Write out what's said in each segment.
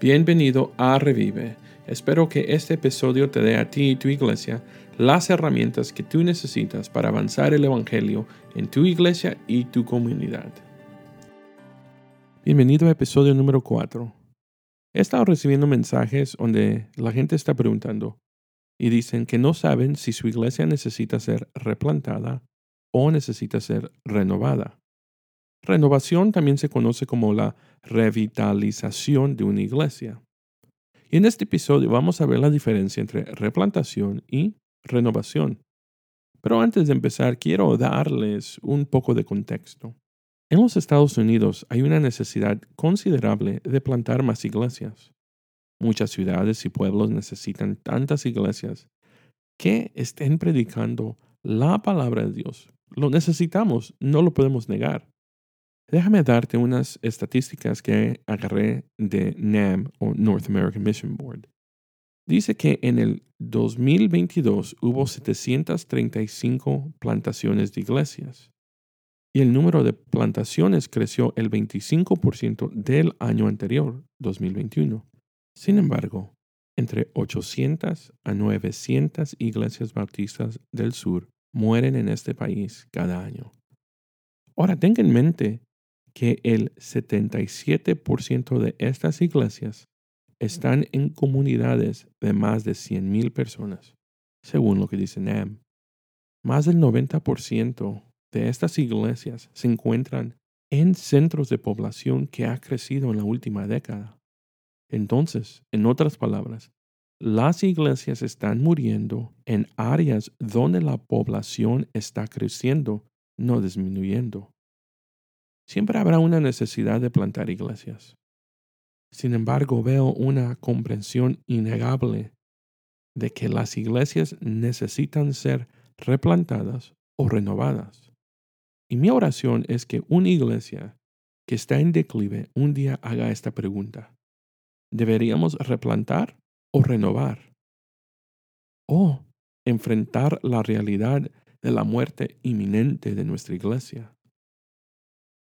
Bienvenido a Revive. Espero que este episodio te dé a ti y tu iglesia las herramientas que tú necesitas para avanzar el Evangelio en tu iglesia y tu comunidad. Bienvenido a episodio número 4. He estado recibiendo mensajes donde la gente está preguntando y dicen que no saben si su iglesia necesita ser replantada o necesita ser renovada. Renovación también se conoce como la revitalización de una iglesia. Y en este episodio vamos a ver la diferencia entre replantación y renovación. Pero antes de empezar, quiero darles un poco de contexto. En los Estados Unidos hay una necesidad considerable de plantar más iglesias. Muchas ciudades y pueblos necesitan tantas iglesias que estén predicando la palabra de Dios. Lo necesitamos, no lo podemos negar. Déjame darte unas estadísticas que agarré de NAM o North American Mission Board. Dice que en el 2022 hubo 735 plantaciones de iglesias y el número de plantaciones creció el 25% del año anterior, 2021. Sin embargo, entre 800 a 900 iglesias bautistas del sur mueren en este país cada año. Ahora, tenga en mente que el 77% de estas iglesias están en comunidades de más de 100.000 personas, según lo que dice NAM. Más del 90% de estas iglesias se encuentran en centros de población que ha crecido en la última década. Entonces, en otras palabras, las iglesias están muriendo en áreas donde la población está creciendo, no disminuyendo. Siempre habrá una necesidad de plantar iglesias. Sin embargo, veo una comprensión innegable de que las iglesias necesitan ser replantadas o renovadas. Y mi oración es que una iglesia que está en declive un día haga esta pregunta. ¿Deberíamos replantar o renovar? ¿O enfrentar la realidad de la muerte inminente de nuestra iglesia?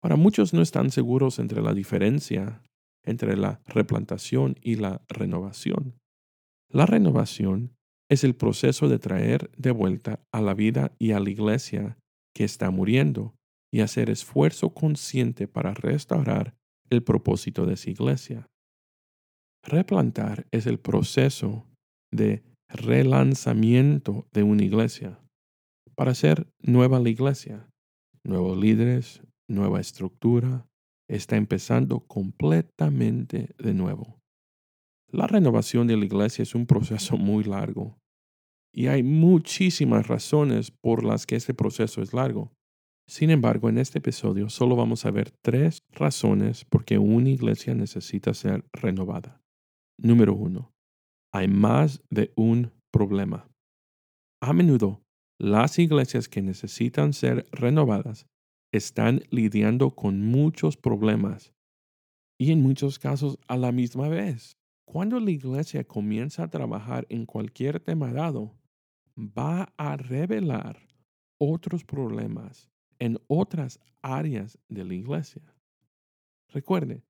Ahora, muchos no están seguros entre la diferencia entre la replantación y la renovación. La renovación es el proceso de traer de vuelta a la vida y a la iglesia que está muriendo y hacer esfuerzo consciente para restaurar el propósito de esa iglesia. Replantar es el proceso de relanzamiento de una iglesia para hacer nueva la iglesia, nuevos líderes, nueva estructura, está empezando completamente de nuevo. La renovación de la iglesia es un proceso muy largo y hay muchísimas razones por las que este proceso es largo. Sin embargo, en este episodio solo vamos a ver tres razones por qué una iglesia necesita ser renovada. Número uno, hay más de un problema. A menudo, las iglesias que necesitan ser renovadas están lidiando con muchos problemas y en muchos casos a la misma vez. Cuando la iglesia comienza a trabajar en cualquier tema dado, va a revelar otros problemas en otras áreas de la iglesia. Recuerde,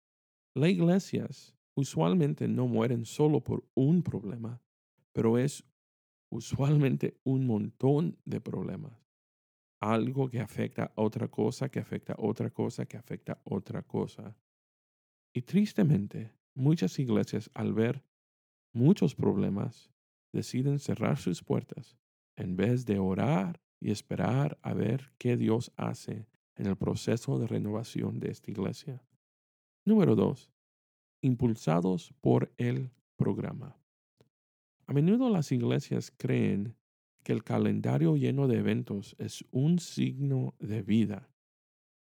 las iglesias usualmente no mueren solo por un problema, pero es usualmente un montón de problemas algo que afecta a otra cosa, que afecta a otra cosa, que afecta a otra cosa. Y tristemente, muchas iglesias al ver muchos problemas deciden cerrar sus puertas en vez de orar y esperar a ver qué Dios hace en el proceso de renovación de esta iglesia. Número dos, impulsados por el programa. A menudo las iglesias creen que el calendario lleno de eventos es un signo de vida.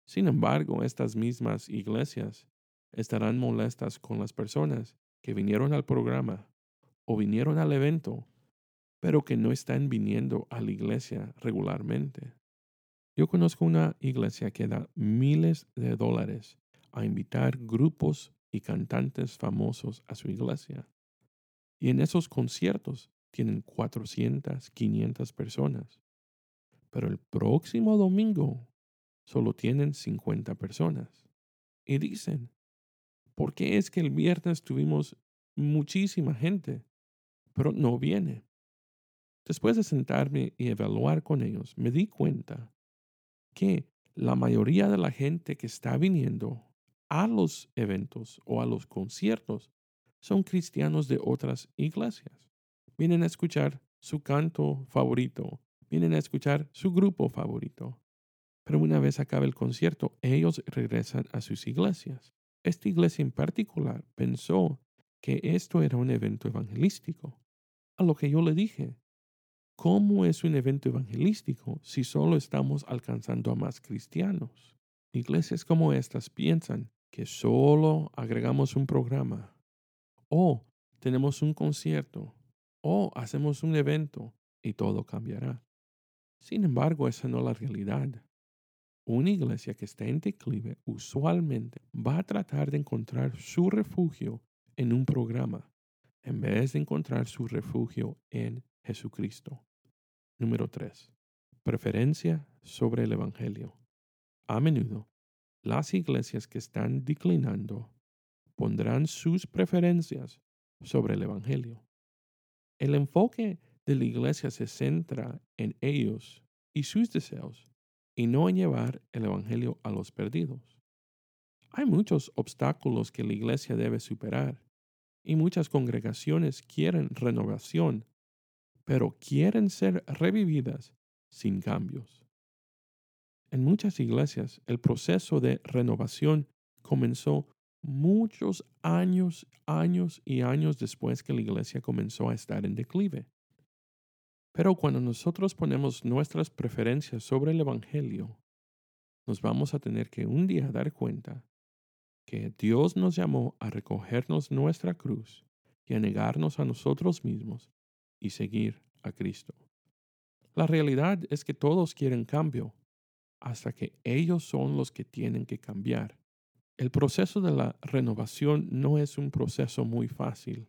Sin embargo, estas mismas iglesias estarán molestas con las personas que vinieron al programa o vinieron al evento, pero que no están viniendo a la iglesia regularmente. Yo conozco una iglesia que da miles de dólares a invitar grupos y cantantes famosos a su iglesia. Y en esos conciertos tienen 400, 500 personas. Pero el próximo domingo solo tienen 50 personas. Y dicen, ¿por qué es que el viernes tuvimos muchísima gente, pero no viene. Después de sentarme y evaluar con ellos, me di cuenta que la mayoría de la gente que está viniendo a los eventos o a los conciertos son cristianos de otras iglesias. Vienen a escuchar su canto favorito, vienen a escuchar su grupo favorito. Pero una vez acabe el concierto, ellos regresan a sus iglesias. Esta iglesia en particular pensó que esto era un evento evangelístico. A lo que yo le dije, ¿cómo es un evento evangelístico si solo estamos alcanzando a más cristianos? Iglesias como estas piensan que solo agregamos un programa o tenemos un concierto o hacemos un evento y todo cambiará. Sin embargo, esa no es la realidad. Una iglesia que está en declive usualmente va a tratar de encontrar su refugio en un programa en vez de encontrar su refugio en Jesucristo. Número 3. Preferencia sobre el Evangelio. A menudo, las iglesias que están declinando pondrán sus preferencias sobre el Evangelio. El enfoque de la iglesia se centra en ellos y sus deseos y no en llevar el Evangelio a los perdidos. Hay muchos obstáculos que la iglesia debe superar y muchas congregaciones quieren renovación, pero quieren ser revividas sin cambios. En muchas iglesias el proceso de renovación comenzó muchos años, años y años después que la iglesia comenzó a estar en declive. Pero cuando nosotros ponemos nuestras preferencias sobre el Evangelio, nos vamos a tener que un día dar cuenta que Dios nos llamó a recogernos nuestra cruz y a negarnos a nosotros mismos y seguir a Cristo. La realidad es que todos quieren cambio, hasta que ellos son los que tienen que cambiar. El proceso de la renovación no es un proceso muy fácil.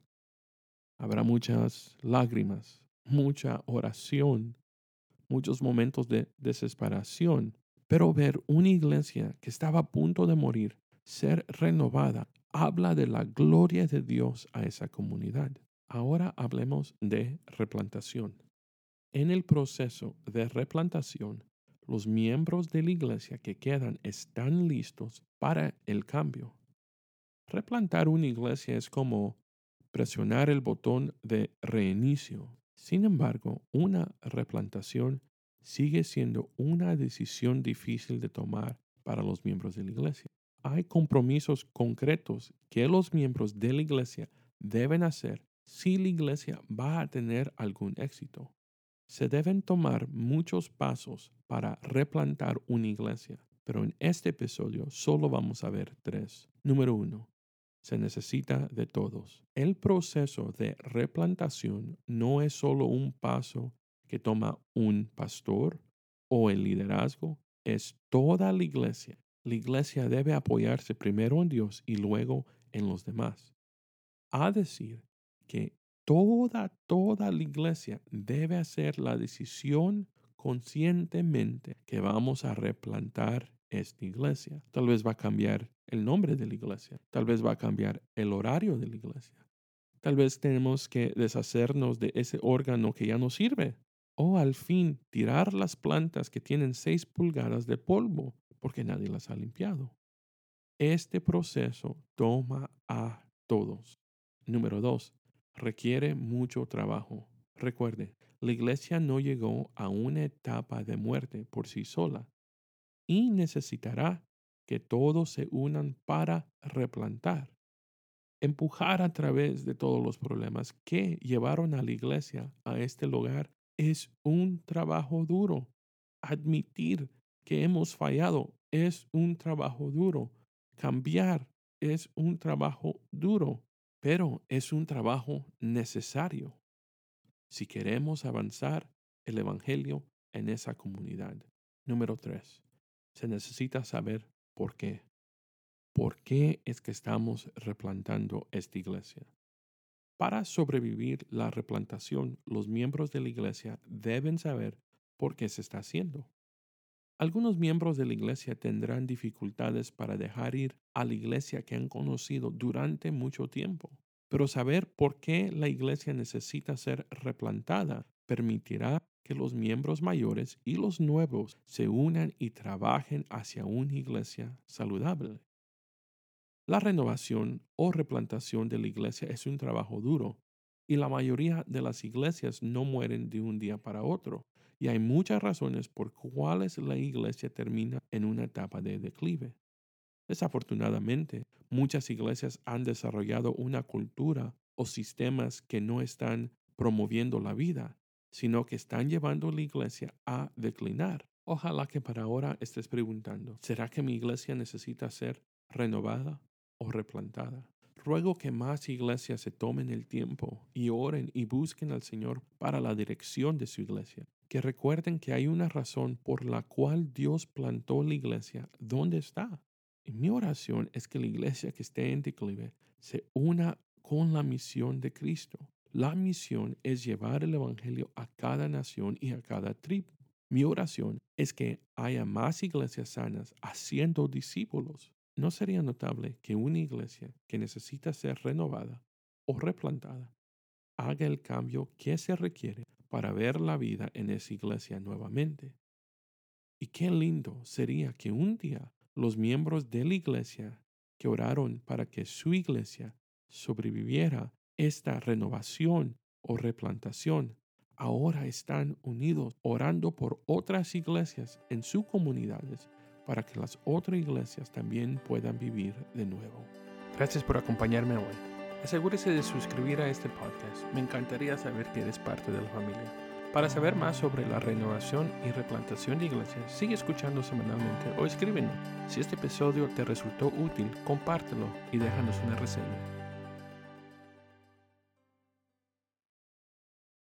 Habrá muchas lágrimas, mucha oración, muchos momentos de desesperación, pero ver una iglesia que estaba a punto de morir ser renovada habla de la gloria de Dios a esa comunidad. Ahora hablemos de replantación. En el proceso de replantación, los miembros de la iglesia que quedan están listos para el cambio. Replantar una iglesia es como presionar el botón de reinicio sin embargo, una replantación sigue siendo una decisión difícil de tomar para los miembros de la iglesia. Hay compromisos concretos que los miembros de la iglesia deben hacer si la iglesia va a tener algún éxito. Se deben tomar muchos pasos para replantar una iglesia, pero en este episodio solo vamos a ver tres. Número uno, se necesita de todos. El proceso de replantación no es solo un paso que toma un pastor o el liderazgo, es toda la iglesia. La iglesia debe apoyarse primero en Dios y luego en los demás. A decir que toda, toda la iglesia debe hacer la decisión conscientemente que vamos a replantar esta iglesia. Tal vez va a cambiar el nombre de la iglesia. Tal vez va a cambiar el horario de la iglesia. Tal vez tenemos que deshacernos de ese órgano que ya no sirve. O al fin tirar las plantas que tienen seis pulgadas de polvo porque nadie las ha limpiado. Este proceso toma a todos. Número dos, requiere mucho trabajo. Recuerde, la iglesia no llegó a una etapa de muerte por sí sola y necesitará que todos se unan para replantar, empujar a través de todos los problemas que llevaron a la iglesia a este lugar es un trabajo duro. Admitir que hemos fallado es un trabajo duro. Cambiar es un trabajo duro, pero es un trabajo necesario si queremos avanzar el Evangelio en esa comunidad. Número 3 se necesita saber por qué. ¿Por qué es que estamos replantando esta iglesia? Para sobrevivir la replantación, los miembros de la iglesia deben saber por qué se está haciendo. Algunos miembros de la iglesia tendrán dificultades para dejar ir a la iglesia que han conocido durante mucho tiempo. Pero saber por qué la iglesia necesita ser replantada permitirá que los miembros mayores y los nuevos se unan y trabajen hacia una iglesia saludable. La renovación o replantación de la iglesia es un trabajo duro y la mayoría de las iglesias no mueren de un día para otro y hay muchas razones por cuales la iglesia termina en una etapa de declive. Desafortunadamente, muchas iglesias han desarrollado una cultura o sistemas que no están promoviendo la vida, sino que están llevando la iglesia a declinar. Ojalá que para ahora estés preguntando, ¿será que mi iglesia necesita ser renovada o replantada? Ruego que más iglesias se tomen el tiempo y oren y busquen al Señor para la dirección de su iglesia. Que recuerden que hay una razón por la cual Dios plantó la iglesia donde está. Y mi oración es que la iglesia que esté en declive se una con la misión de Cristo. La misión es llevar el Evangelio a cada nación y a cada tribu. Mi oración es que haya más iglesias sanas haciendo discípulos. ¿No sería notable que una iglesia que necesita ser renovada o replantada haga el cambio que se requiere para ver la vida en esa iglesia nuevamente? Y qué lindo sería que un día los miembros de la iglesia que oraron para que su iglesia sobreviviera esta renovación o replantación, ahora están unidos orando por otras iglesias en sus comunidades para que las otras iglesias también puedan vivir de nuevo. Gracias por acompañarme hoy. Asegúrese de suscribir a este podcast. Me encantaría saber que eres parte de la familia. Para saber más sobre la renovación y replantación de iglesias, sigue escuchando semanalmente o escríbenos. Si este episodio te resultó útil, compártelo y déjanos una reseña.